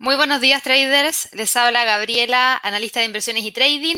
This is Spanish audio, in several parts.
Muy buenos días traders, les habla Gabriela, analista de inversiones y trading.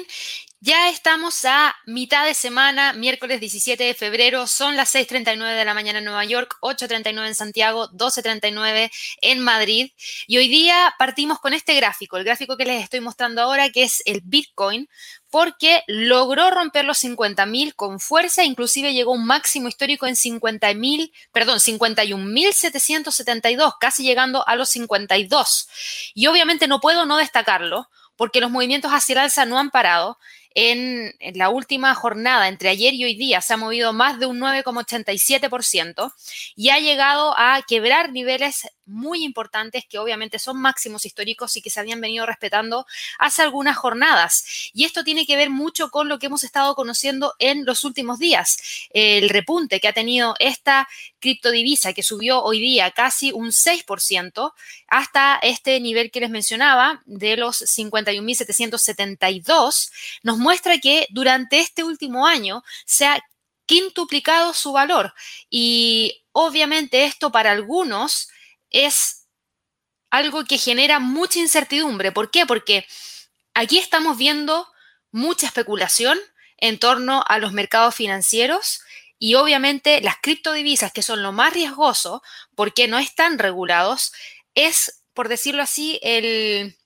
Ya estamos a mitad de semana, miércoles 17 de febrero, son las 6.39 de la mañana en Nueva York, 8.39 en Santiago, 12.39 en Madrid. Y hoy día partimos con este gráfico, el gráfico que les estoy mostrando ahora, que es el Bitcoin, porque logró romper los 50.000 con fuerza, inclusive llegó a un máximo histórico en 50.000, perdón, 51.772, casi llegando a los 52. Y obviamente no puedo no destacarlo, porque los movimientos hacia el alza no han parado en, la última jornada, entre ayer y hoy día, se ha movido más de un 9,87% y ha llegado a quebrar niveles muy importantes que obviamente son máximos históricos y que se habían venido respetando hace algunas jornadas. Y esto tiene que ver mucho con lo que hemos estado conociendo en los últimos días. El repunte que ha tenido esta criptodivisa que subió hoy día casi un 6% hasta este nivel que les mencionaba de los 51.772, nos muestra que durante este último año se ha quintuplicado su valor. Y obviamente esto para algunos es algo que genera mucha incertidumbre. ¿Por qué? Porque aquí estamos viendo mucha especulación en torno a los mercados financieros y obviamente las criptodivisas, que son lo más riesgoso porque no están regulados, es, por decirlo así, el,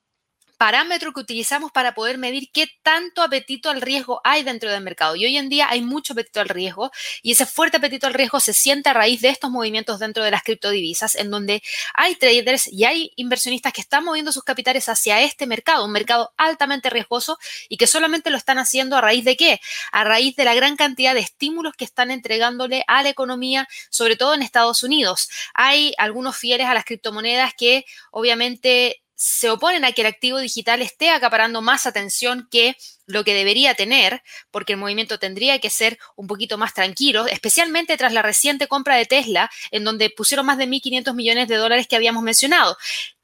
parámetro que utilizamos para poder medir qué tanto apetito al riesgo hay dentro del mercado. Y hoy en día hay mucho apetito al riesgo y ese fuerte apetito al riesgo se siente a raíz de estos movimientos dentro de las criptodivisas, en donde hay traders y hay inversionistas que están moviendo sus capitales hacia este mercado, un mercado altamente riesgoso y que solamente lo están haciendo a raíz de qué? A raíz de la gran cantidad de estímulos que están entregándole a la economía, sobre todo en Estados Unidos. Hay algunos fieles a las criptomonedas que obviamente se oponen a que el activo digital esté acaparando más atención que lo que debería tener, porque el movimiento tendría que ser un poquito más tranquilo, especialmente tras la reciente compra de Tesla, en donde pusieron más de 1.500 millones de dólares que habíamos mencionado.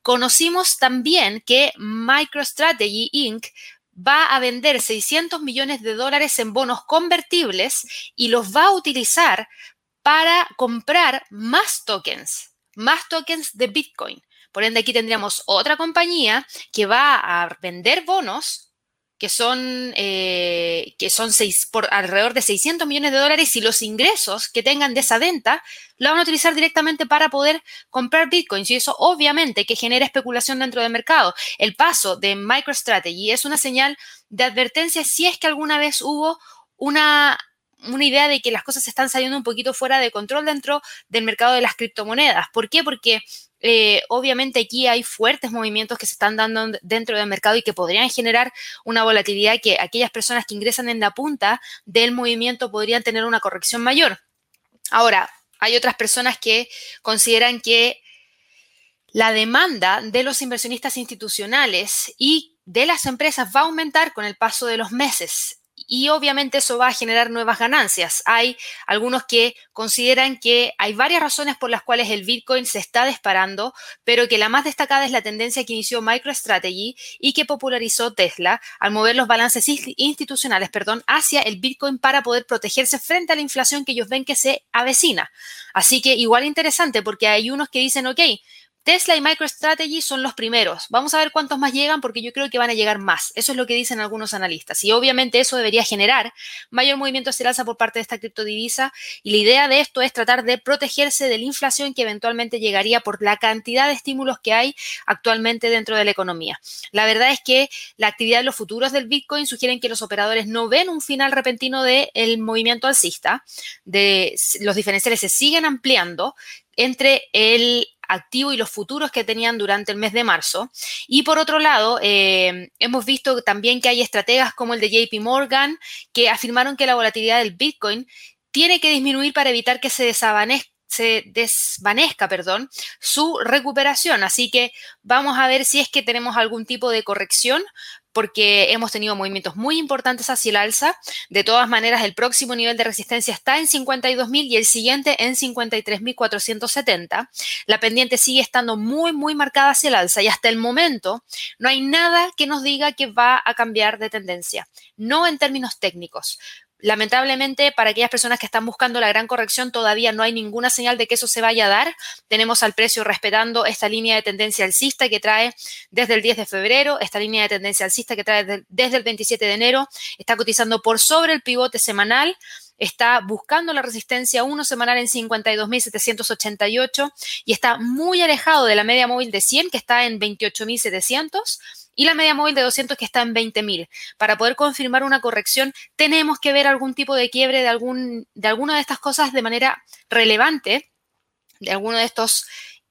Conocimos también que MicroStrategy Inc va a vender 600 millones de dólares en bonos convertibles y los va a utilizar para comprar más tokens, más tokens de Bitcoin. Por ende, aquí tendríamos otra compañía que va a vender bonos que son, eh, que son seis, por alrededor de 600 millones de dólares y los ingresos que tengan de esa venta lo van a utilizar directamente para poder comprar bitcoins y eso obviamente que genera especulación dentro del mercado. El paso de MicroStrategy es una señal de advertencia si es que alguna vez hubo una una idea de que las cosas están saliendo un poquito fuera de control dentro del mercado de las criptomonedas. ¿Por qué? Porque eh, obviamente aquí hay fuertes movimientos que se están dando dentro del mercado y que podrían generar una volatilidad que aquellas personas que ingresan en la punta del movimiento podrían tener una corrección mayor. Ahora, hay otras personas que consideran que la demanda de los inversionistas institucionales y de las empresas va a aumentar con el paso de los meses y obviamente eso va a generar nuevas ganancias. Hay algunos que consideran que hay varias razones por las cuales el Bitcoin se está disparando, pero que la más destacada es la tendencia que inició MicroStrategy y que popularizó Tesla al mover los balances institucionales perdón, hacia el Bitcoin para poder protegerse frente a la inflación que ellos ven que se avecina. Así que igual interesante porque hay unos que dicen, ok, Tesla y MicroStrategy son los primeros. Vamos a ver cuántos más llegan porque yo creo que van a llegar más. Eso es lo que dicen algunos analistas. Y obviamente eso debería generar mayor movimiento hacia alza por parte de esta criptodivisa. Y la idea de esto es tratar de protegerse de la inflación que eventualmente llegaría por la cantidad de estímulos que hay actualmente dentro de la economía. La verdad es que la actividad de los futuros del Bitcoin sugieren que los operadores no ven un final repentino del movimiento alcista. De, los diferenciales se siguen ampliando entre el activo y los futuros que tenían durante el mes de marzo. Y por otro lado, eh, hemos visto también que hay estrategas como el de JP Morgan que afirmaron que la volatilidad del Bitcoin tiene que disminuir para evitar que se se desvanezca, perdón, su recuperación. Así que vamos a ver si es que tenemos algún tipo de corrección porque hemos tenido movimientos muy importantes hacia el alza. De todas maneras, el próximo nivel de resistencia está en 52.000 y el siguiente en 53.470. La pendiente sigue estando muy, muy marcada hacia el alza y hasta el momento no hay nada que nos diga que va a cambiar de tendencia, no en términos técnicos. Lamentablemente, para aquellas personas que están buscando la gran corrección, todavía no hay ninguna señal de que eso se vaya a dar. Tenemos al precio respetando esta línea de tendencia alcista que trae desde el 10 de febrero, esta línea de tendencia alcista que trae desde el 27 de enero, está cotizando por sobre el pivote semanal está buscando la resistencia 1 semanal en 52.788 y está muy alejado de la media móvil de 100 que está en 28.700 y la media móvil de 200 que está en 20.000. Para poder confirmar una corrección, tenemos que ver algún tipo de quiebre de, algún, de alguna de estas cosas de manera relevante, de alguno de estos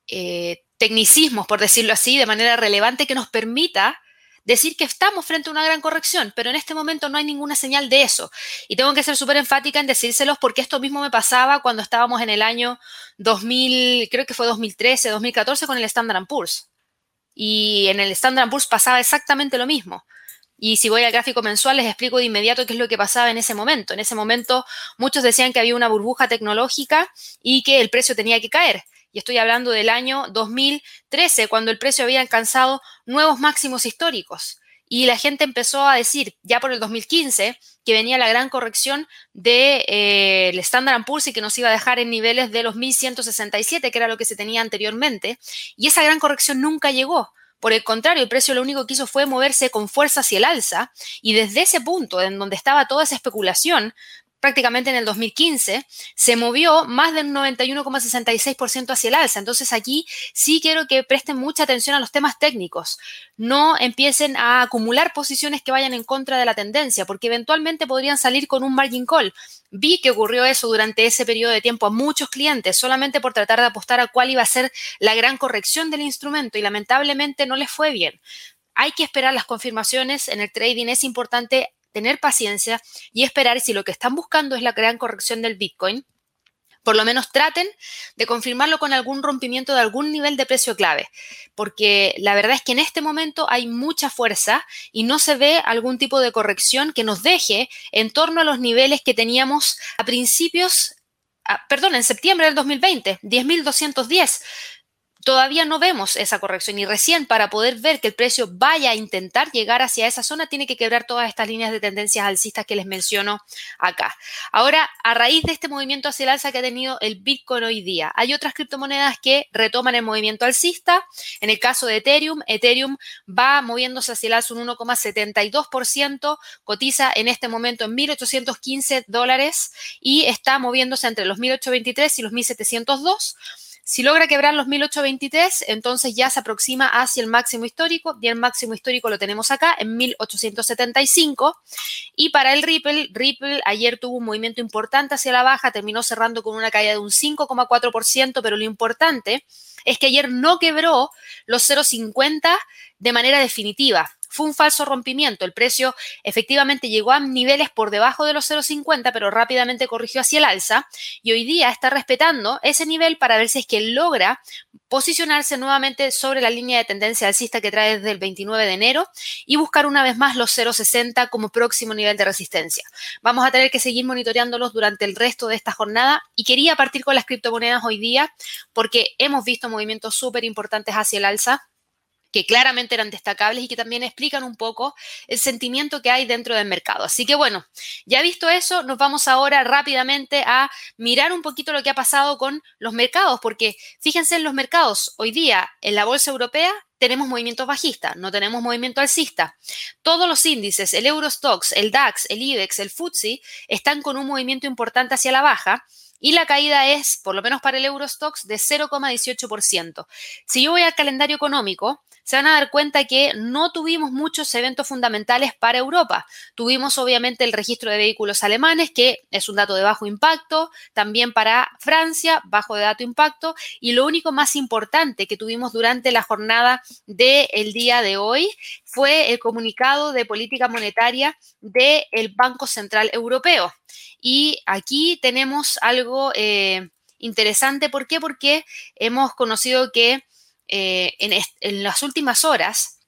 eh, tecnicismos, por decirlo así, de manera relevante que nos permita decir que estamos frente a una gran corrección, pero en este momento no hay ninguna señal de eso. Y tengo que ser súper enfática en decírselos porque esto mismo me pasaba cuando estábamos en el año 2000, creo que fue 2013, 2014 con el Standard Poor's. Y en el Standard Poor's pasaba exactamente lo mismo. Y si voy al gráfico mensual, les explico de inmediato qué es lo que pasaba en ese momento. En ese momento, muchos decían que había una burbuja tecnológica y que el precio tenía que caer. Y estoy hablando del año 2013, cuando el precio había alcanzado nuevos máximos históricos. Y la gente empezó a decir, ya por el 2015, que venía la gran corrección del de, eh, Standard Poor's y que nos iba a dejar en niveles de los 1167, que era lo que se tenía anteriormente. Y esa gran corrección nunca llegó. Por el contrario, el precio lo único que hizo fue moverse con fuerza hacia el alza y desde ese punto, en donde estaba toda esa especulación, prácticamente en el 2015, se movió más del 91,66% hacia el alza. Entonces aquí sí quiero que presten mucha atención a los temas técnicos. No empiecen a acumular posiciones que vayan en contra de la tendencia, porque eventualmente podrían salir con un margin call. Vi que ocurrió eso durante ese periodo de tiempo a muchos clientes, solamente por tratar de apostar a cuál iba a ser la gran corrección del instrumento y lamentablemente no les fue bien. Hay que esperar las confirmaciones en el trading. Es importante tener paciencia y esperar si lo que están buscando es la gran corrección del Bitcoin. Por lo menos traten de confirmarlo con algún rompimiento de algún nivel de precio clave, porque la verdad es que en este momento hay mucha fuerza y no se ve algún tipo de corrección que nos deje en torno a los niveles que teníamos a principios, perdón, en septiembre del 2020, 10.210 todavía no vemos esa corrección y recién para poder ver que el precio vaya a intentar llegar hacia esa zona tiene que quebrar todas estas líneas de tendencias alcistas que les menciono acá. Ahora, a raíz de este movimiento hacia el alza que ha tenido el Bitcoin hoy día, hay otras criptomonedas que retoman el movimiento alcista. En el caso de Ethereum, Ethereum va moviéndose hacia el alza un 1,72%, cotiza en este momento en 1.815 dólares y está moviéndose entre los 1.823 y los 1.702. Si logra quebrar los 1823, entonces ya se aproxima hacia el máximo histórico y el máximo histórico lo tenemos acá en 1875. Y para el Ripple, Ripple ayer tuvo un movimiento importante hacia la baja, terminó cerrando con una caída de un 5,4%, pero lo importante es que ayer no quebró los 0,50 de manera definitiva fue un falso rompimiento. El precio efectivamente llegó a niveles por debajo de los 0,50, pero rápidamente corrigió hacia el alza y hoy día está respetando ese nivel para ver si es que logra posicionarse nuevamente sobre la línea de tendencia alcista que trae desde el 29 de enero y buscar una vez más los 0,60 como próximo nivel de resistencia. Vamos a tener que seguir monitoreándolos durante el resto de esta jornada y quería partir con las criptomonedas hoy día porque hemos visto movimientos súper importantes hacia el alza que claramente eran destacables y que también explican un poco el sentimiento que hay dentro del mercado. Así que bueno, ya visto eso, nos vamos ahora rápidamente a mirar un poquito lo que ha pasado con los mercados, porque fíjense en los mercados, hoy día en la bolsa europea tenemos movimientos bajistas, no tenemos movimiento alcista. Todos los índices, el Eurostox, el DAX, el IBEX, el FTSE, están con un movimiento importante hacia la baja y la caída es, por lo menos para el Eurostox, de 0,18%. Si yo voy al calendario económico, se van a dar cuenta que no tuvimos muchos eventos fundamentales para Europa. Tuvimos obviamente el registro de vehículos alemanes, que es un dato de bajo impacto, también para Francia, bajo de dato impacto, y lo único más importante que tuvimos durante la jornada del día de hoy fue el comunicado de política monetaria del Banco Central Europeo. Y aquí tenemos algo eh, interesante. ¿Por qué? Porque hemos conocido que eh, en, las últimas horas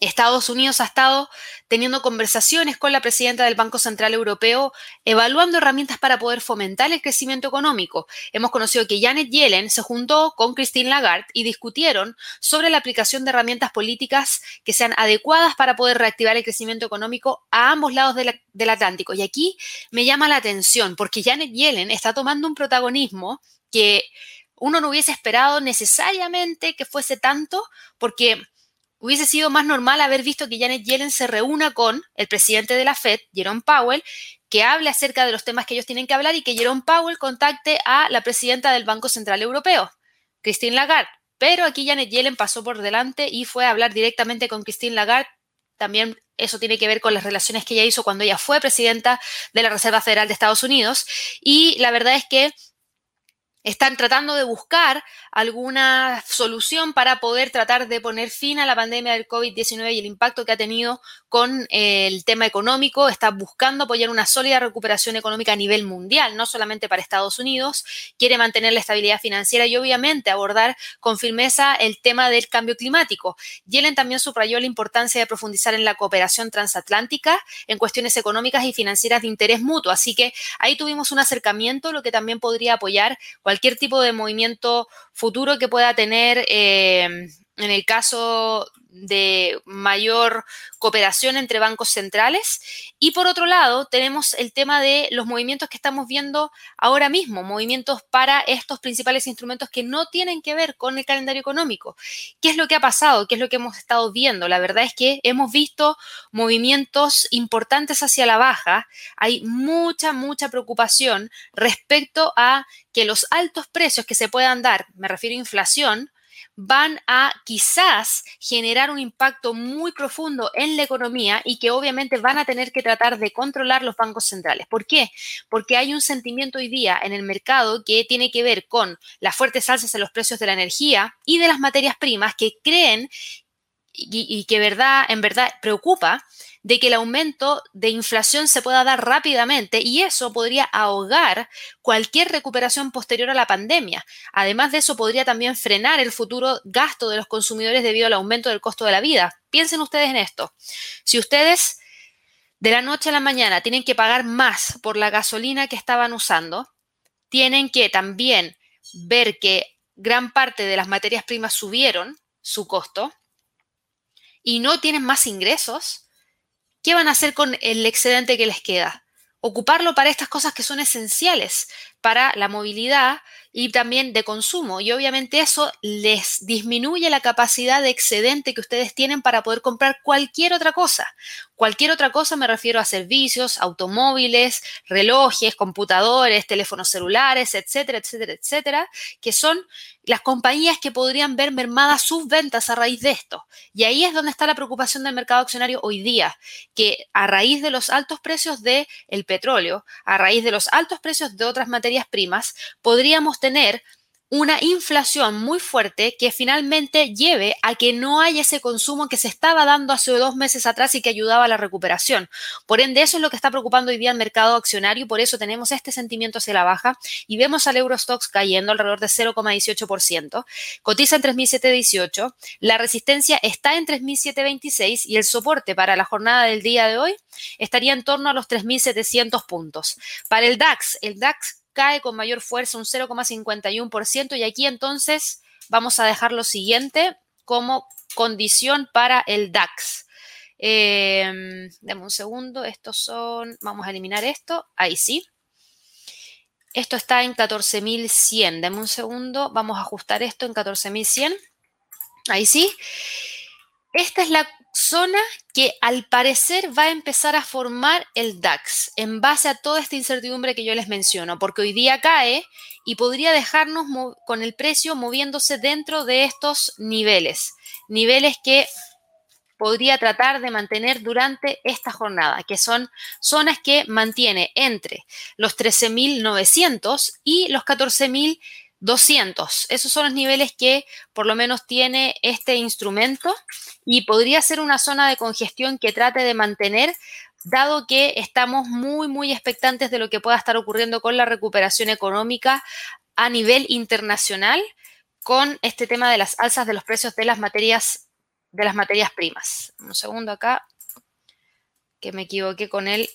Estados Unidos ha estado teniendo conversaciones con la presidenta del Banco Central Europeo, evaluando herramientas para poder fomentar el crecimiento económico. Hemos conocido que Janet Yellen se juntó con Christine Lagarde y discutieron sobre la aplicación de herramientas políticas que sean adecuadas para poder reactivar el crecimiento económico a ambos lados del Atlántico. Y aquí me llama la atención porque Janet Yellen está tomando un protagonismo que uno no hubiese esperado necesariamente que fuese tanto, porque Hubiese sido más normal haber visto que Janet Yellen se reúna con el presidente de la Fed, Jerome Powell, que hable acerca de los temas que ellos tienen que hablar y que Jerome Powell contacte a la presidenta del Banco Central Europeo, Christine Lagarde. Pero aquí Janet Yellen pasó por delante y fue a hablar directamente con Christine Lagarde. También eso tiene que ver con las relaciones que ella hizo cuando ella fue presidenta de la Reserva Federal de Estados Unidos. Y la verdad es que están tratando de buscar alguna solución para poder tratar de poner fin a la pandemia del COVID-19 y el impacto que ha tenido con eh, el tema económico. Está buscando apoyar una sólida recuperación económica a nivel mundial, no solamente para Estados Unidos. Quiere mantener la estabilidad financiera y obviamente abordar con firmeza el tema del cambio climático. Yellen también subrayó la importancia de profundizar en la cooperación transatlántica en cuestiones económicas y financieras de interés mutuo. Así que ahí tuvimos un acercamiento, lo que también podría apoyar cualquier tipo de movimiento futuro que pueda tener eh, en el caso de mayor cooperación entre bancos centrales. Y por otro lado, tenemos el tema de los movimientos que estamos viendo ahora mismo, movimientos para estos principales instrumentos que no tienen que ver con el calendario económico. ¿Qué es lo que ha pasado? ¿Qué es lo que hemos estado viendo? La verdad es que hemos visto movimientos importantes hacia la baja. Hay mucha, mucha preocupación respecto a que los altos precios que se puedan dar, me refiero a inflación, van a quizás generar un impacto muy profundo en la economía y que obviamente van a tener que tratar de controlar los bancos centrales. ¿Por qué? Porque hay un sentimiento hoy día en el mercado que tiene que ver con las fuertes alzas en los precios de la energía y de las materias primas que creen y, que en verdad preocupa de que el aumento de inflación se pueda dar rápidamente y eso podría ahogar cualquier recuperación posterior a la pandemia. Además de eso, podría también frenar el futuro gasto de los consumidores debido al aumento del costo de la vida. Piensen ustedes en esto. Si ustedes de la noche a la mañana tienen que pagar más por la gasolina que estaban usando, tienen que también ver que gran parte de las materias primas subieron su costo y no tienen más ingresos, ¿qué van a hacer con el excedente que les queda? Ocuparlo para estas cosas que son esenciales para la movilidad y también de consumo. Y obviamente eso les disminuye la capacidad de excedente que ustedes tienen para poder comprar cualquier otra cosa. Cualquier otra cosa me refiero a servicios, automóviles, relojes, computadores, teléfonos celulares, etcétera, etcétera, etcétera, que son las compañías que podrían ver mermadas sus ventas a raíz de esto. Y ahí es donde está la preocupación del mercado accionario hoy día, que a raíz de los altos precios del el petróleo, a raíz de los altos precios de otras materias primas, podríamos tener una inflación muy fuerte que finalmente lleve a que no haya ese consumo que se estaba dando hace dos meses atrás y que ayudaba a la recuperación. Por ende, eso es lo que está preocupando hoy día el mercado accionario y por eso tenemos este sentimiento hacia la baja y vemos al Eurostox cayendo alrededor de 0,18%. Cotiza en 3.718, la resistencia está en 3.726 y el soporte para la jornada del día de hoy estaría en torno a los 3.700 puntos. Para el DAX, el DAX cae con mayor fuerza un 0,51% y aquí entonces vamos a dejar lo siguiente como condición para el DAX. Eh, dame un segundo, estos son, vamos a eliminar esto, ahí sí. Esto está en 14.100, dame un segundo, vamos a ajustar esto en 14.100, ahí sí. Esta es la zona que al parecer va a empezar a formar el DAX en base a toda esta incertidumbre que yo les menciono, porque hoy día cae y podría dejarnos con el precio moviéndose dentro de estos niveles, niveles que podría tratar de mantener durante esta jornada, que son zonas que mantiene entre los 13.900 y los 14.000 200. Esos son los niveles que por lo menos tiene este instrumento y podría ser una zona de congestión que trate de mantener, dado que estamos muy, muy expectantes de lo que pueda estar ocurriendo con la recuperación económica a nivel internacional con este tema de las alzas de los precios de las materias de las materias primas. Un segundo acá, que me equivoqué con el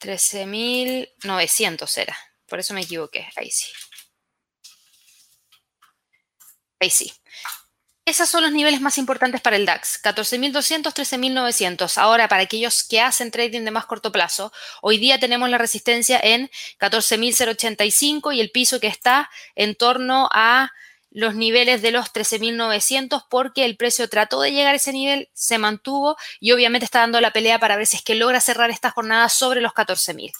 13.900 era. Por eso me equivoqué. Ahí sí. Ahí sí. Esos son los niveles más importantes para el DAX, 14.200, 13.900. Ahora, para aquellos que hacen trading de más corto plazo, hoy día tenemos la resistencia en 14.085 y el piso que está en torno a los niveles de los 13.900 porque el precio trató de llegar a ese nivel, se mantuvo y obviamente está dando la pelea para ver si es que logra cerrar esta jornada sobre los 14.000.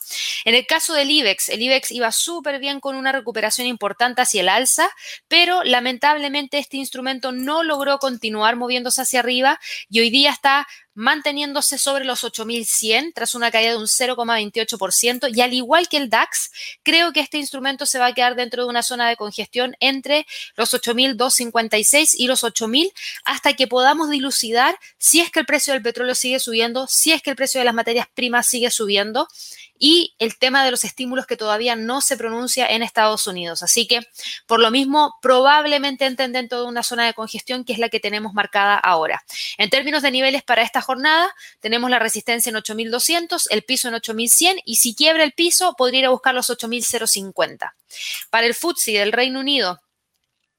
En el caso del IBEX, el IBEX iba súper bien con una recuperación importante hacia el alza, pero lamentablemente este instrumento no logró continuar moviéndose hacia arriba y hoy día está manteniéndose sobre los 8.100 tras una caída de un 0,28% y al igual que el DAX, creo que este instrumento se va a quedar dentro de una zona de congestión entre los 8.256 y los 8.000 hasta que podamos dilucidar si es que el precio del petróleo sigue subiendo, si es que el precio de las materias primas sigue subiendo y el tema de los estímulos que todavía no se pronuncia en Estados Unidos. Así que, por lo mismo, probablemente entren dentro de una zona de congestión que es la que tenemos marcada ahora. En términos de niveles para esta jornada, tenemos la resistencia en 8200, el piso en 8100 y si quiebra el piso, podría ir a buscar los 8050. Para el FTSE del Reino Unido,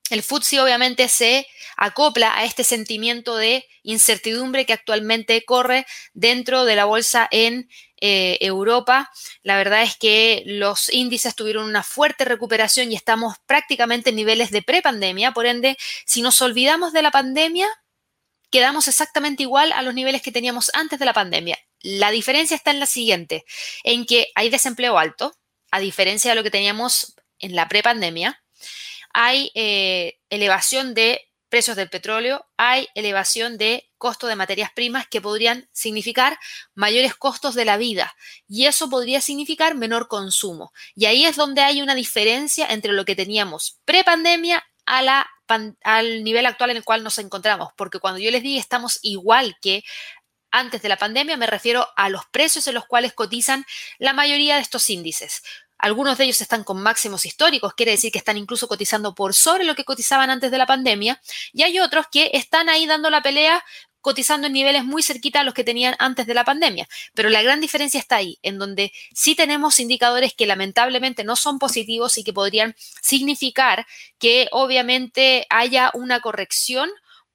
el FTSE obviamente se acopla a este sentimiento de incertidumbre que actualmente corre dentro de la bolsa en eh, Europa. La verdad es que los índices tuvieron una fuerte recuperación y estamos prácticamente en niveles de prepandemia. Por ende, si nos olvidamos de la pandemia, quedamos exactamente igual a los niveles que teníamos antes de la pandemia. La diferencia está en la siguiente, en que hay desempleo alto, a diferencia de lo que teníamos en la prepandemia hay eh, elevación de precios del petróleo, hay elevación de costo de materias primas que podrían significar mayores costos de la vida y eso podría significar menor consumo. Y ahí es donde hay una diferencia entre lo que teníamos prepandemia a al nivel actual en el cual nos encontramos, porque cuando yo les digo estamos igual que antes de la pandemia, me refiero a los precios en los cuales cotizan la mayoría de estos índices. Algunos de ellos están con máximos históricos, quiere decir que están incluso cotizando por sobre lo que cotizaban antes de la pandemia, y hay otros que están ahí dando la pelea cotizando en niveles muy cerquita a los que tenían antes de la pandemia. Pero la gran diferencia está ahí, en donde sí tenemos indicadores que lamentablemente no son positivos y que podrían significar que obviamente haya una corrección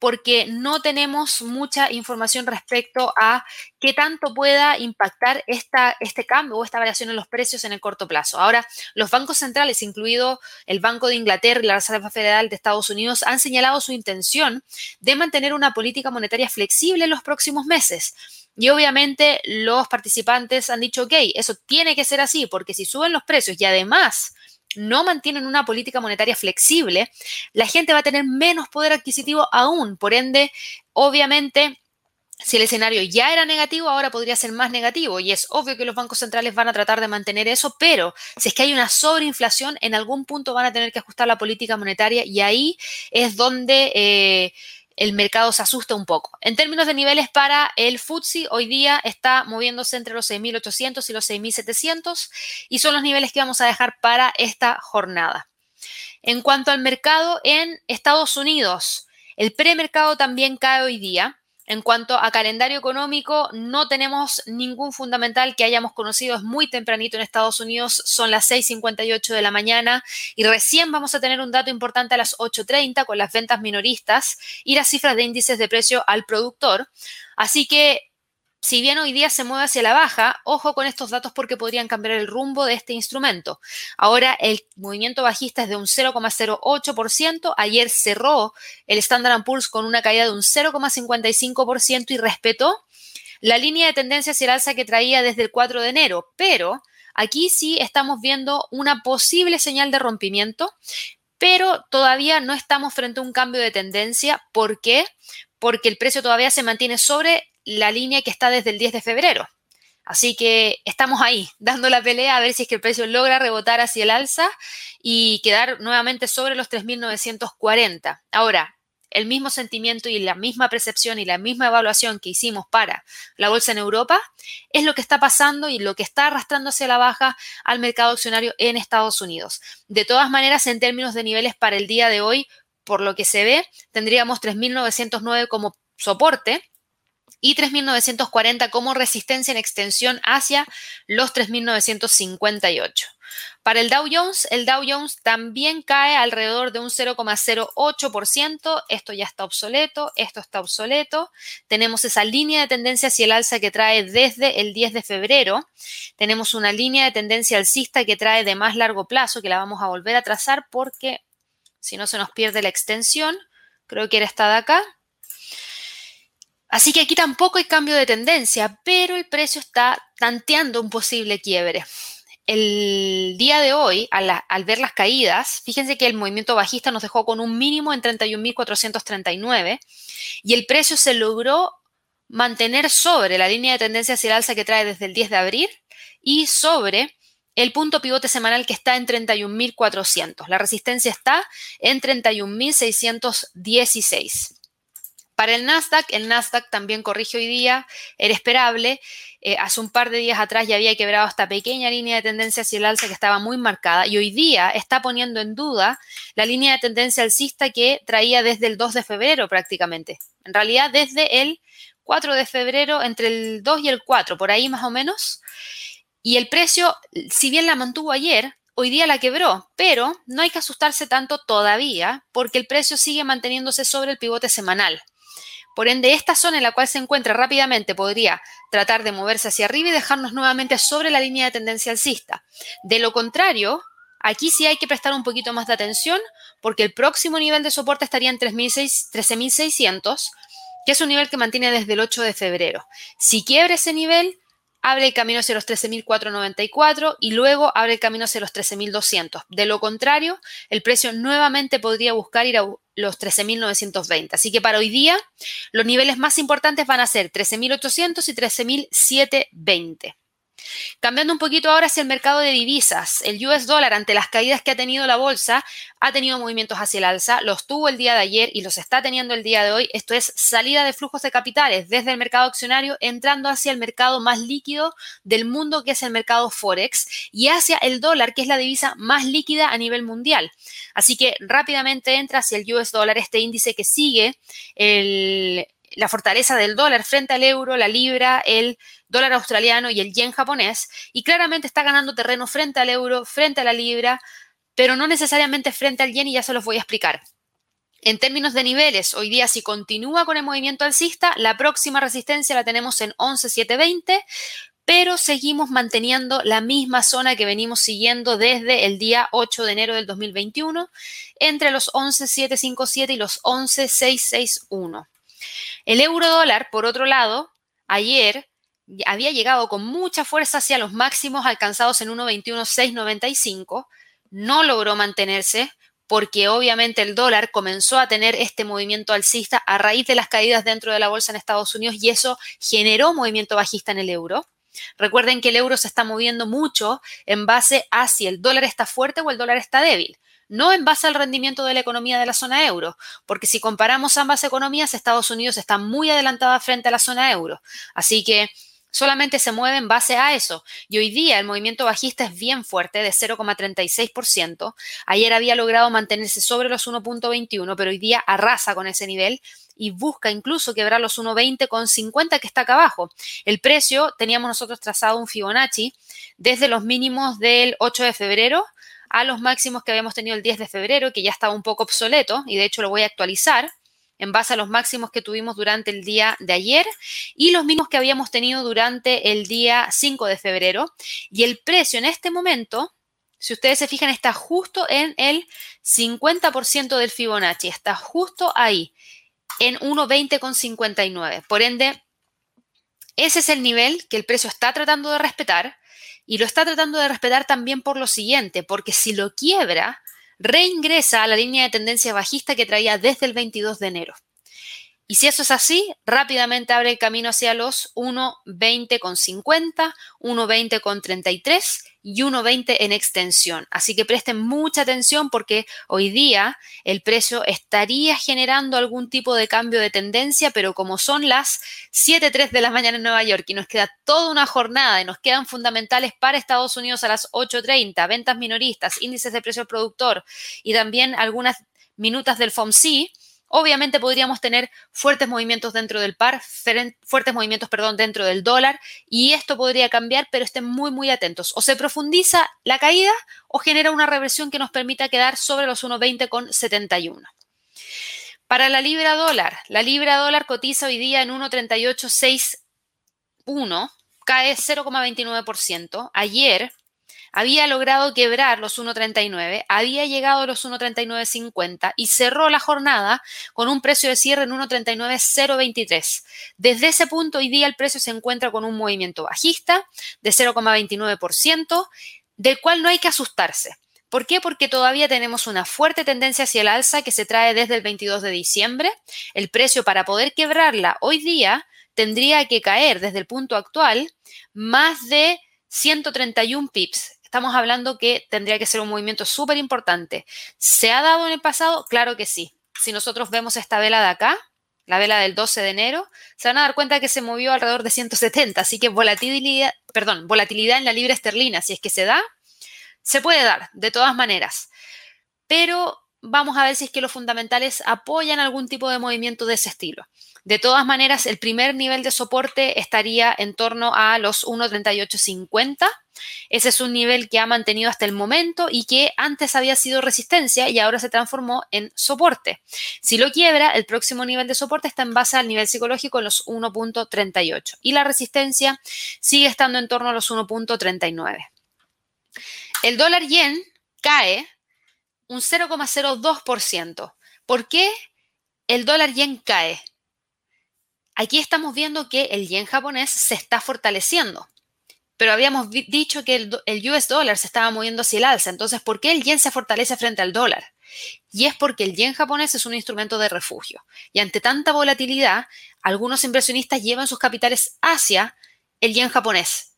porque no tenemos mucha información respecto a qué tanto pueda impactar este cambio o esta variación en los precios en el corto plazo. Ahora, los bancos centrales, incluido el Banco de Inglaterra y la Reserva Federal de Estados Unidos, han señalado su intención de mantener una política monetaria flexible en los próximos meses. Y obviamente los participantes han dicho, ok, eso tiene que ser así, porque si suben los precios y además no mantienen una política monetaria flexible, la gente va a tener menos poder adquisitivo aún. Por ende, obviamente, si el escenario ya era negativo, ahora podría ser más negativo. Y es obvio que los bancos centrales van a tratar de mantener eso, pero si es que hay una sobreinflación, en algún punto van a tener que ajustar la política monetaria y ahí es donde... Eh, el mercado se asusta un poco. En términos de niveles para el FTSE, hoy día está moviéndose entre los 6.800 y los 6.700 y son los niveles que vamos a dejar para esta jornada. En cuanto al mercado en Estados Unidos, el premercado también cae hoy día. En cuanto a calendario económico, no tenemos ningún fundamental que hayamos conocido. Es muy tempranito en Estados Unidos, son las 6.58 de la mañana y recién vamos a tener un dato importante a las 8.30 con las ventas minoristas y las cifras de índices de precio al productor. Así que si bien hoy día se mueve hacia la baja, ojo con estos datos porque podrían cambiar el rumbo de este instrumento. Ahora el movimiento bajista es de un 0,08%. Ayer cerró el Standard Poor's con una caída de un 0,55% y respetó la línea de tendencia hacia el alza que traía desde el 4 de enero. Pero aquí sí estamos viendo una posible señal de rompimiento, pero todavía no estamos frente a un cambio de tendencia. ¿Por qué? Porque el precio todavía se mantiene sobre la línea que está desde el 10 de febrero. Así que estamos ahí, dando la pelea a ver si es que el precio logra rebotar hacia el alza y quedar nuevamente sobre los 3.940. Ahora, el mismo sentimiento y la misma percepción y la misma evaluación que hicimos para la bolsa en Europa es lo que está pasando y lo que está arrastrando hacia la baja al mercado accionario en Estados Unidos. De todas maneras, en términos de niveles para el día de hoy, por lo que se ve, tendríamos 3.909 como soporte y 3.940 como resistencia en extensión hacia los 3.958. Para el Dow Jones, el Dow Jones también cae alrededor de un 0,08%. Esto ya está obsoleto, esto está obsoleto. Tenemos esa línea de tendencia hacia el alza que trae desde el 10 de febrero. Tenemos una línea de tendencia alcista que trae de más largo plazo, que la vamos a volver a trazar porque si no se nos pierde la extensión. Creo que era esta de acá. Así que aquí tampoco hay cambio de tendencia, pero el precio está tanteando un posible quiebre. El día de hoy, al, ver las caídas, fíjense que el movimiento bajista nos dejó con un mínimo en 31.439 y el precio se logró mantener sobre la línea de tendencia hacia el alza que trae desde el 10 de abril y sobre el punto pivote semanal que está en 31.400. La resistencia está en 31.616. Para el Nasdaq, el Nasdaq también corrige hoy día, era esperable. Eh, hace un par de días atrás ya había quebrado esta pequeña línea de tendencia hacia el alza que estaba muy marcada y hoy día está poniendo en duda la línea de tendencia alcista que traía desde el 2 de febrero prácticamente. En realidad desde el 4 de febrero, entre el 2 y el 4, por ahí más o menos. Y el precio, si bien la mantuvo ayer, hoy día la quebró, pero no hay que asustarse tanto todavía porque el precio sigue manteniéndose sobre el pivote semanal. Por ende, esta zona en la cual se encuentra rápidamente podría tratar de moverse hacia arriba y dejarnos nuevamente sobre la línea de tendencia alcista. De lo contrario, aquí sí hay que prestar un poquito más de atención porque el próximo nivel de soporte estaría en 13.600, que es un nivel que mantiene desde el 8 de febrero. Si quiebra ese nivel, abre el camino hacia los 13.494 y luego abre el camino hacia los 13.200. De lo contrario, el precio nuevamente podría buscar ir a los 13.920. Así que para hoy día, los niveles más importantes van a ser 13.800 y 13.720. Cambiando un poquito ahora hacia el mercado de divisas, el US dólar ante las caídas que ha tenido la bolsa ha tenido movimientos hacia el alza, los tuvo el día de ayer y los está teniendo el día de hoy. Esto es salida de flujos de capitales desde el mercado accionario entrando hacia el mercado más líquido del mundo que es el mercado forex y hacia el dólar que es la divisa más líquida a nivel mundial. Así que rápidamente entra hacia el US dólar este índice que sigue el, la fortaleza del dólar frente al euro, la libra, el dólar australiano y el yen japonés, y claramente está ganando terreno frente al euro, frente a la libra, pero no necesariamente frente al yen y ya se los voy a explicar. En términos de niveles, hoy día si continúa con el movimiento alcista, la próxima resistencia la tenemos en 11.720, pero seguimos manteniendo la misma zona que venimos siguiendo desde el día 8 de enero del 2021, entre los 11.757 y los 11.661. El euro dólar, por otro lado, ayer había llegado con mucha fuerza hacia los máximos alcanzados en 1.21.695, no logró mantenerse porque obviamente el dólar comenzó a tener este movimiento alcista a raíz de las caídas dentro de la bolsa en Estados Unidos y eso generó movimiento bajista en el euro. Recuerden que el euro se está moviendo mucho en base a si el dólar está fuerte o el dólar está débil no en base al rendimiento de la economía de la zona euro, porque si comparamos ambas economías, Estados Unidos está muy adelantada frente a la zona euro. Así que solamente se mueve en base a eso. Y hoy día el movimiento bajista es bien fuerte, de 0,36%. Ayer había logrado mantenerse sobre los 1.21, pero hoy día arrasa con ese nivel y busca incluso quebrar los 1.20,50 que está acá abajo. El precio, teníamos nosotros trazado un Fibonacci desde los mínimos del 8 de febrero a los máximos que habíamos tenido el 10 de febrero, que ya estaba un poco obsoleto, y de hecho lo voy a actualizar en base a los máximos que tuvimos durante el día de ayer y los mismos que habíamos tenido durante el día 5 de febrero. Y el precio en este momento, si ustedes se fijan, está justo en el 50% del Fibonacci, está justo ahí, en 1.20,59. Por ende, ese es el nivel que el precio está tratando de respetar y lo está tratando de respetar también por lo siguiente, porque si lo quiebra, reingresa a la línea de tendencia bajista que traía desde el 22 de enero. Y si eso es así, rápidamente abre el camino hacia los 1.20,50, 1.20,33 y 1.20 en extensión. Así que presten mucha atención porque hoy día el precio estaría generando algún tipo de cambio de tendencia, pero como son las 7.03 de la mañana en Nueva York y nos queda toda una jornada y nos quedan fundamentales para Estados Unidos a las 8.30, ventas minoristas, índices de precio al productor y también algunas minutas del FOMC, Obviamente podríamos tener fuertes movimientos dentro del par, fuertes movimientos, perdón, dentro del dólar y esto podría cambiar, pero estén muy, muy atentos. O se profundiza la caída o genera una reversión que nos permita quedar sobre los 1.20 con 71. Para la libra dólar, la libra dólar cotiza hoy día en 1.3861, cae 0,29%. Ayer había logrado quebrar los 1.39, había llegado a los 1.39.50 y cerró la jornada con un precio de cierre en 1.39.023. Desde ese punto, hoy día el precio se encuentra con un movimiento bajista de 0,29%, del cual no hay que asustarse. ¿Por qué? Porque todavía tenemos una fuerte tendencia hacia el alza que se trae desde el 22 de diciembre. El precio para poder quebrarla hoy día tendría que caer desde el punto actual más de 131 pips estamos hablando que tendría que ser un movimiento súper importante. ¿Se ha dado en el pasado? Claro que sí. Si nosotros vemos esta vela de acá, la vela del 12 de enero, se van a dar cuenta que se movió alrededor de 170, así que volatilidad, perdón, volatilidad en la libra esterlina, si es que se da, se puede dar, de todas maneras. Pero vamos a ver si es que los fundamentales apoyan algún tipo de movimiento de ese estilo. De todas maneras, el primer nivel de soporte estaría en torno a los 1.3850. Ese es un nivel que ha mantenido hasta el momento y que antes había sido resistencia y ahora se transformó en soporte. Si lo quiebra, el próximo nivel de soporte está en base al nivel psicológico en los 1.38 y la resistencia sigue estando en torno a los 1.39. El dólar yen cae un 0,02%. ¿Por qué el dólar yen cae? Aquí estamos viendo que el yen japonés se está fortaleciendo, pero habíamos dicho que el, US dólar se estaba moviendo hacia el alza. Entonces, ¿por qué el yen se fortalece frente al dólar? Y es porque el yen japonés es un instrumento de refugio. Y ante tanta volatilidad, algunos inversionistas llevan sus capitales hacia el yen japonés.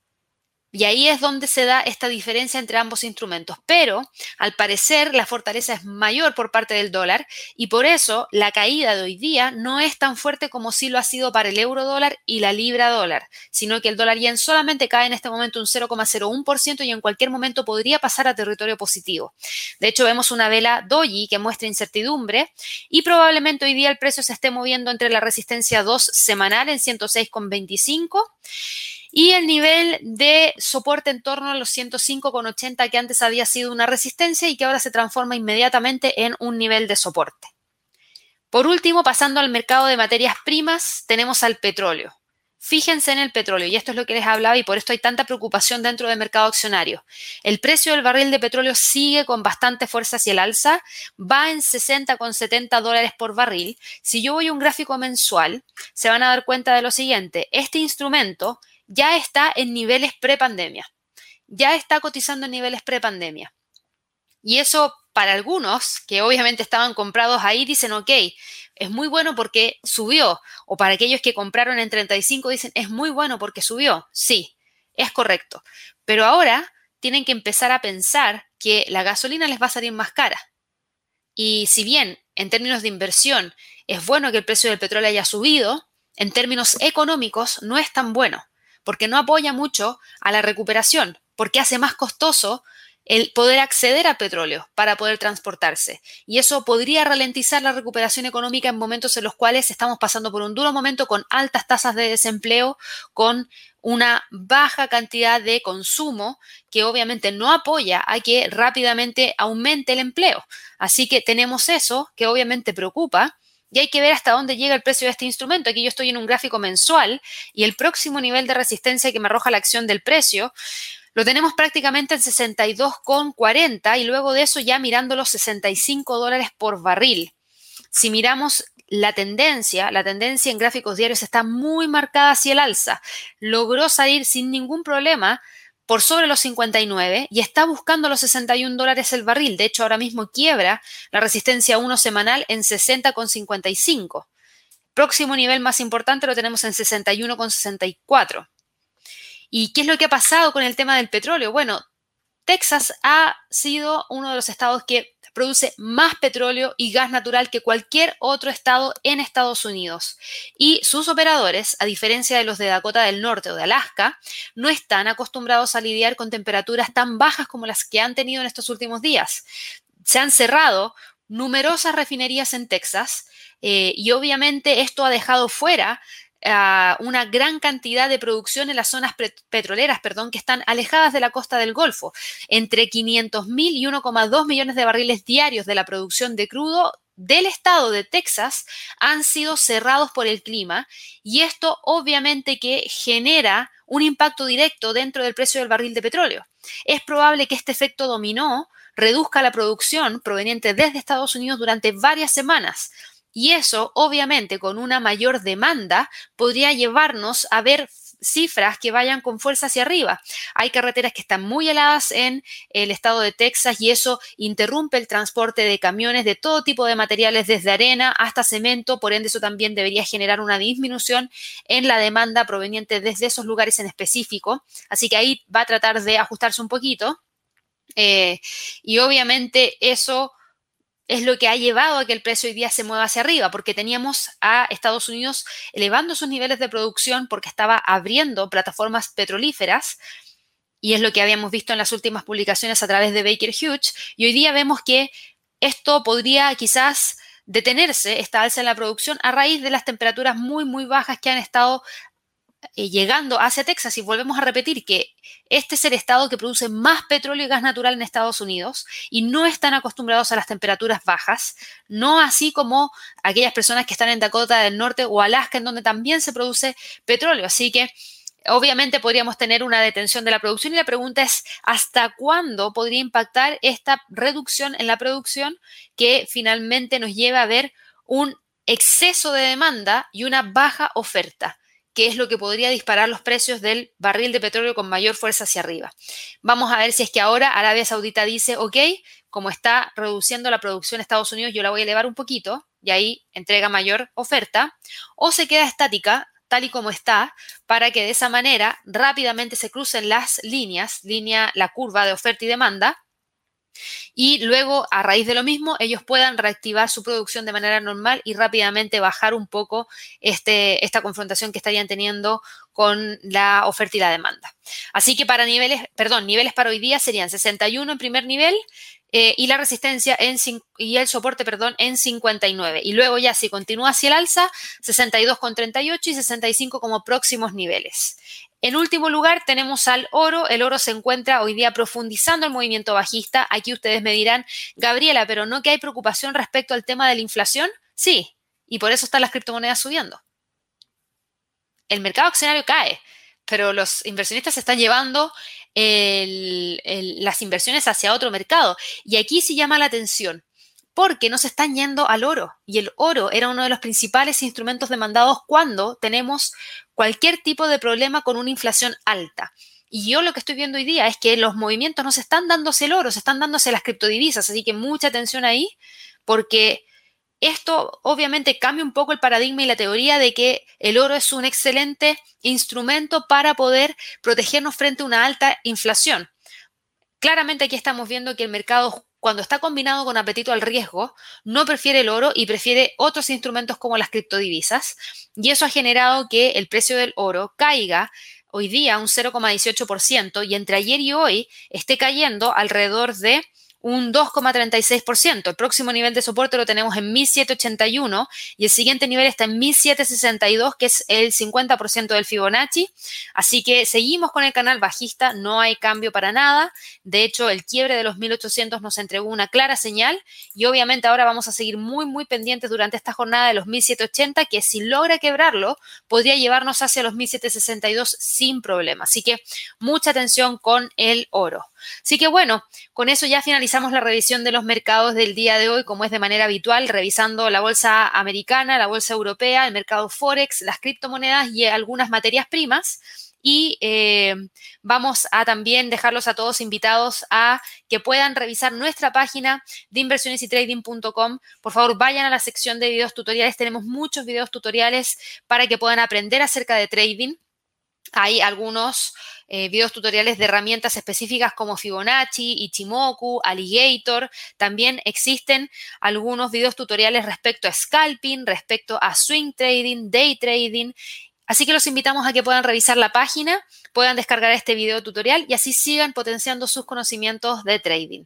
Y ahí es donde se da esta diferencia entre ambos instrumentos. Pero al parecer la fortaleza es mayor por parte del dólar y por eso la caída de hoy día no es tan fuerte como sí lo ha sido para el euro dólar y la libra dólar, sino que el dólar yen solamente cae en este momento un 0,01% y en cualquier momento podría pasar a territorio positivo. De hecho, vemos una vela doji que muestra incertidumbre y probablemente hoy día el precio se esté moviendo entre la resistencia 2 semanal en 106,25 y el nivel de soporte en torno a los 105,80 que antes había sido una resistencia y que ahora se transforma inmediatamente en un nivel de soporte. Por último, pasando al mercado de materias primas, tenemos al petróleo. Fíjense en el petróleo, y esto es lo que les hablaba y por esto hay tanta preocupación dentro del mercado accionario. El precio del barril de petróleo sigue con bastante fuerza hacia el alza, va en 60,70 dólares por barril. Si yo voy a un gráfico mensual, se van a dar cuenta de lo siguiente. Este instrumento ya está en niveles prepandemia, ya está cotizando en niveles prepandemia. Y eso para algunos que obviamente estaban comprados ahí dicen, ok, es muy bueno porque subió. O para aquellos que compraron en 35 dicen, es muy bueno porque subió. Sí, es correcto. Pero ahora tienen que empezar a pensar que la gasolina les va a salir más cara. Y si bien en términos de inversión es bueno que el precio del petróleo haya subido, en términos económicos no es tan bueno porque no apoya mucho a la recuperación, porque hace más costoso el poder acceder al petróleo para poder transportarse. Y eso podría ralentizar la recuperación económica en momentos en los cuales estamos pasando por un duro momento con altas tasas de desempleo, con una baja cantidad de consumo que obviamente no apoya a que rápidamente aumente el empleo. Así que tenemos eso que obviamente preocupa y hay que ver hasta dónde llega el precio de este instrumento. Aquí yo estoy en un gráfico mensual y el próximo nivel de resistencia que me arroja la acción del precio lo tenemos prácticamente en 62,40 y luego de eso ya mirando los 65 dólares por barril. Si miramos la tendencia, la tendencia en gráficos diarios está muy marcada hacia el alza. Logró salir sin ningún problema por sobre los 59 y está buscando los 61 dólares el barril. De hecho, ahora mismo quiebra la resistencia 1 semanal en 60,55. Próximo nivel más importante lo tenemos en 61,64. ¿Y qué es lo que ha pasado con el tema del petróleo? Bueno, Texas ha sido uno de los estados que produce más petróleo y gas natural que cualquier otro estado en Estados Unidos. Y sus operadores, a diferencia de los de Dakota del Norte o de Alaska, no están acostumbrados a lidiar con temperaturas tan bajas como las que han tenido en estos últimos días. Se han cerrado numerosas refinerías en Texas eh, y obviamente esto ha dejado fuera una gran cantidad de producción en las zonas petroleras, perdón, que están alejadas de la costa del Golfo. Entre 500 mil y 1,2 millones de barriles diarios de la producción de crudo del estado de Texas han sido cerrados por el clima y esto obviamente que genera un impacto directo dentro del precio del barril de petróleo. Es probable que este efecto dominó reduzca la producción proveniente desde Estados Unidos durante varias semanas. Y eso, obviamente, con una mayor demanda, podría llevarnos a ver cifras que vayan con fuerza hacia arriba. Hay carreteras que están muy heladas en el estado de Texas y eso interrumpe el transporte de camiones de todo tipo de materiales, desde arena hasta cemento. Por ende, eso también debería generar una disminución en la demanda proveniente desde esos lugares en específico. Así que ahí va a tratar de ajustarse un poquito. Eh, y obviamente eso es lo que ha llevado a que el precio hoy día se mueva hacia arriba, porque teníamos a Estados Unidos elevando sus niveles de producción porque estaba abriendo plataformas petrolíferas, y es lo que habíamos visto en las últimas publicaciones a través de Baker Hughes, y hoy día vemos que esto podría quizás detenerse, esta alza en la producción, a raíz de las temperaturas muy, muy bajas que han estado eh, llegando hacia Texas y volvemos a repetir que este es el estado que produce más petróleo y gas natural en Estados Unidos y no están acostumbrados a las temperaturas bajas, no así como aquellas personas que están en Dakota del Norte o Alaska en donde también se produce petróleo. Así que obviamente podríamos tener una detención de la producción y la pregunta es hasta cuándo podría impactar esta reducción en la producción que finalmente nos lleva a ver un exceso de demanda y una baja oferta que es lo que podría disparar los precios del barril de petróleo con mayor fuerza hacia arriba. Vamos a ver si es que ahora Arabia Saudita dice, ok, como está reduciendo la producción Estados Unidos, yo la voy a elevar un poquito y ahí entrega mayor oferta, o se queda estática tal y como está, para que de esa manera rápidamente se crucen las líneas, línea, la curva de oferta y demanda, y luego, a raíz de lo mismo, ellos puedan reactivar su producción de manera normal y rápidamente bajar un poco este, esta confrontación que estarían teniendo con la oferta y la demanda. Así que para niveles, perdón, niveles para hoy día serían 61 en primer nivel, eh, y la resistencia en, y el soporte, perdón, en 59. Y luego ya si continúa hacia el alza, 62,38 y 65 como próximos niveles. En último lugar, tenemos al oro. El oro se encuentra hoy día profundizando el movimiento bajista. Aquí ustedes me dirán, Gabriela, pero ¿no que hay preocupación respecto al tema de la inflación? Sí, y por eso están las criptomonedas subiendo. El mercado accionario cae, pero los inversionistas están llevando las inversiones hacia otro mercado. Y aquí sí llama la atención, porque no se están yendo al oro. Y el oro era uno de los principales instrumentos demandados cuando tenemos cualquier tipo de problema con una inflación alta. Y yo lo que estoy viendo hoy día es que los movimientos no se están dándose el oro, se están dándose las criptodivisas. Así que mucha atención ahí, porque esto obviamente cambia un poco el paradigma y la teoría de que el oro es un excelente instrumento para poder protegernos frente a una alta inflación. Claramente aquí estamos viendo que el mercado cuando está combinado con apetito al riesgo, no prefiere el oro y prefiere otros instrumentos como las criptodivisas. Y eso ha generado que el precio del oro caiga hoy día un 0,18% y entre ayer y hoy esté cayendo alrededor de un 2,36%. El próximo nivel de soporte lo tenemos en 1781 y el siguiente nivel está en 1762, que es el 50% del Fibonacci. Así que seguimos con el canal bajista, no hay cambio para nada. De hecho, el quiebre de los 1800 nos entregó una clara señal y obviamente ahora vamos a seguir muy, muy pendientes durante esta jornada de los 1780, que si logra quebrarlo, podría llevarnos hacia los 1762 sin problema. Así que mucha atención con el oro. Así que bueno, con eso ya finalizamos la revisión de los mercados del día de hoy, como es de manera habitual, revisando la bolsa americana, la bolsa europea, el mercado Forex, las criptomonedas y algunas materias primas. Y eh, vamos a también dejarlos a todos invitados a que puedan revisar nuestra página de inversionesytrading.com. Por favor, vayan a la sección de videos tutoriales. Tenemos muchos videos tutoriales para que puedan aprender acerca de trading. Hay algunos eh, videos tutoriales de herramientas específicas como Fibonacci, Ichimoku, Alligator. También existen algunos videos tutoriales respecto a scalping, respecto a swing trading, day trading. Así que los invitamos a que puedan revisar la página, puedan descargar este video tutorial y así sigan potenciando sus conocimientos de trading.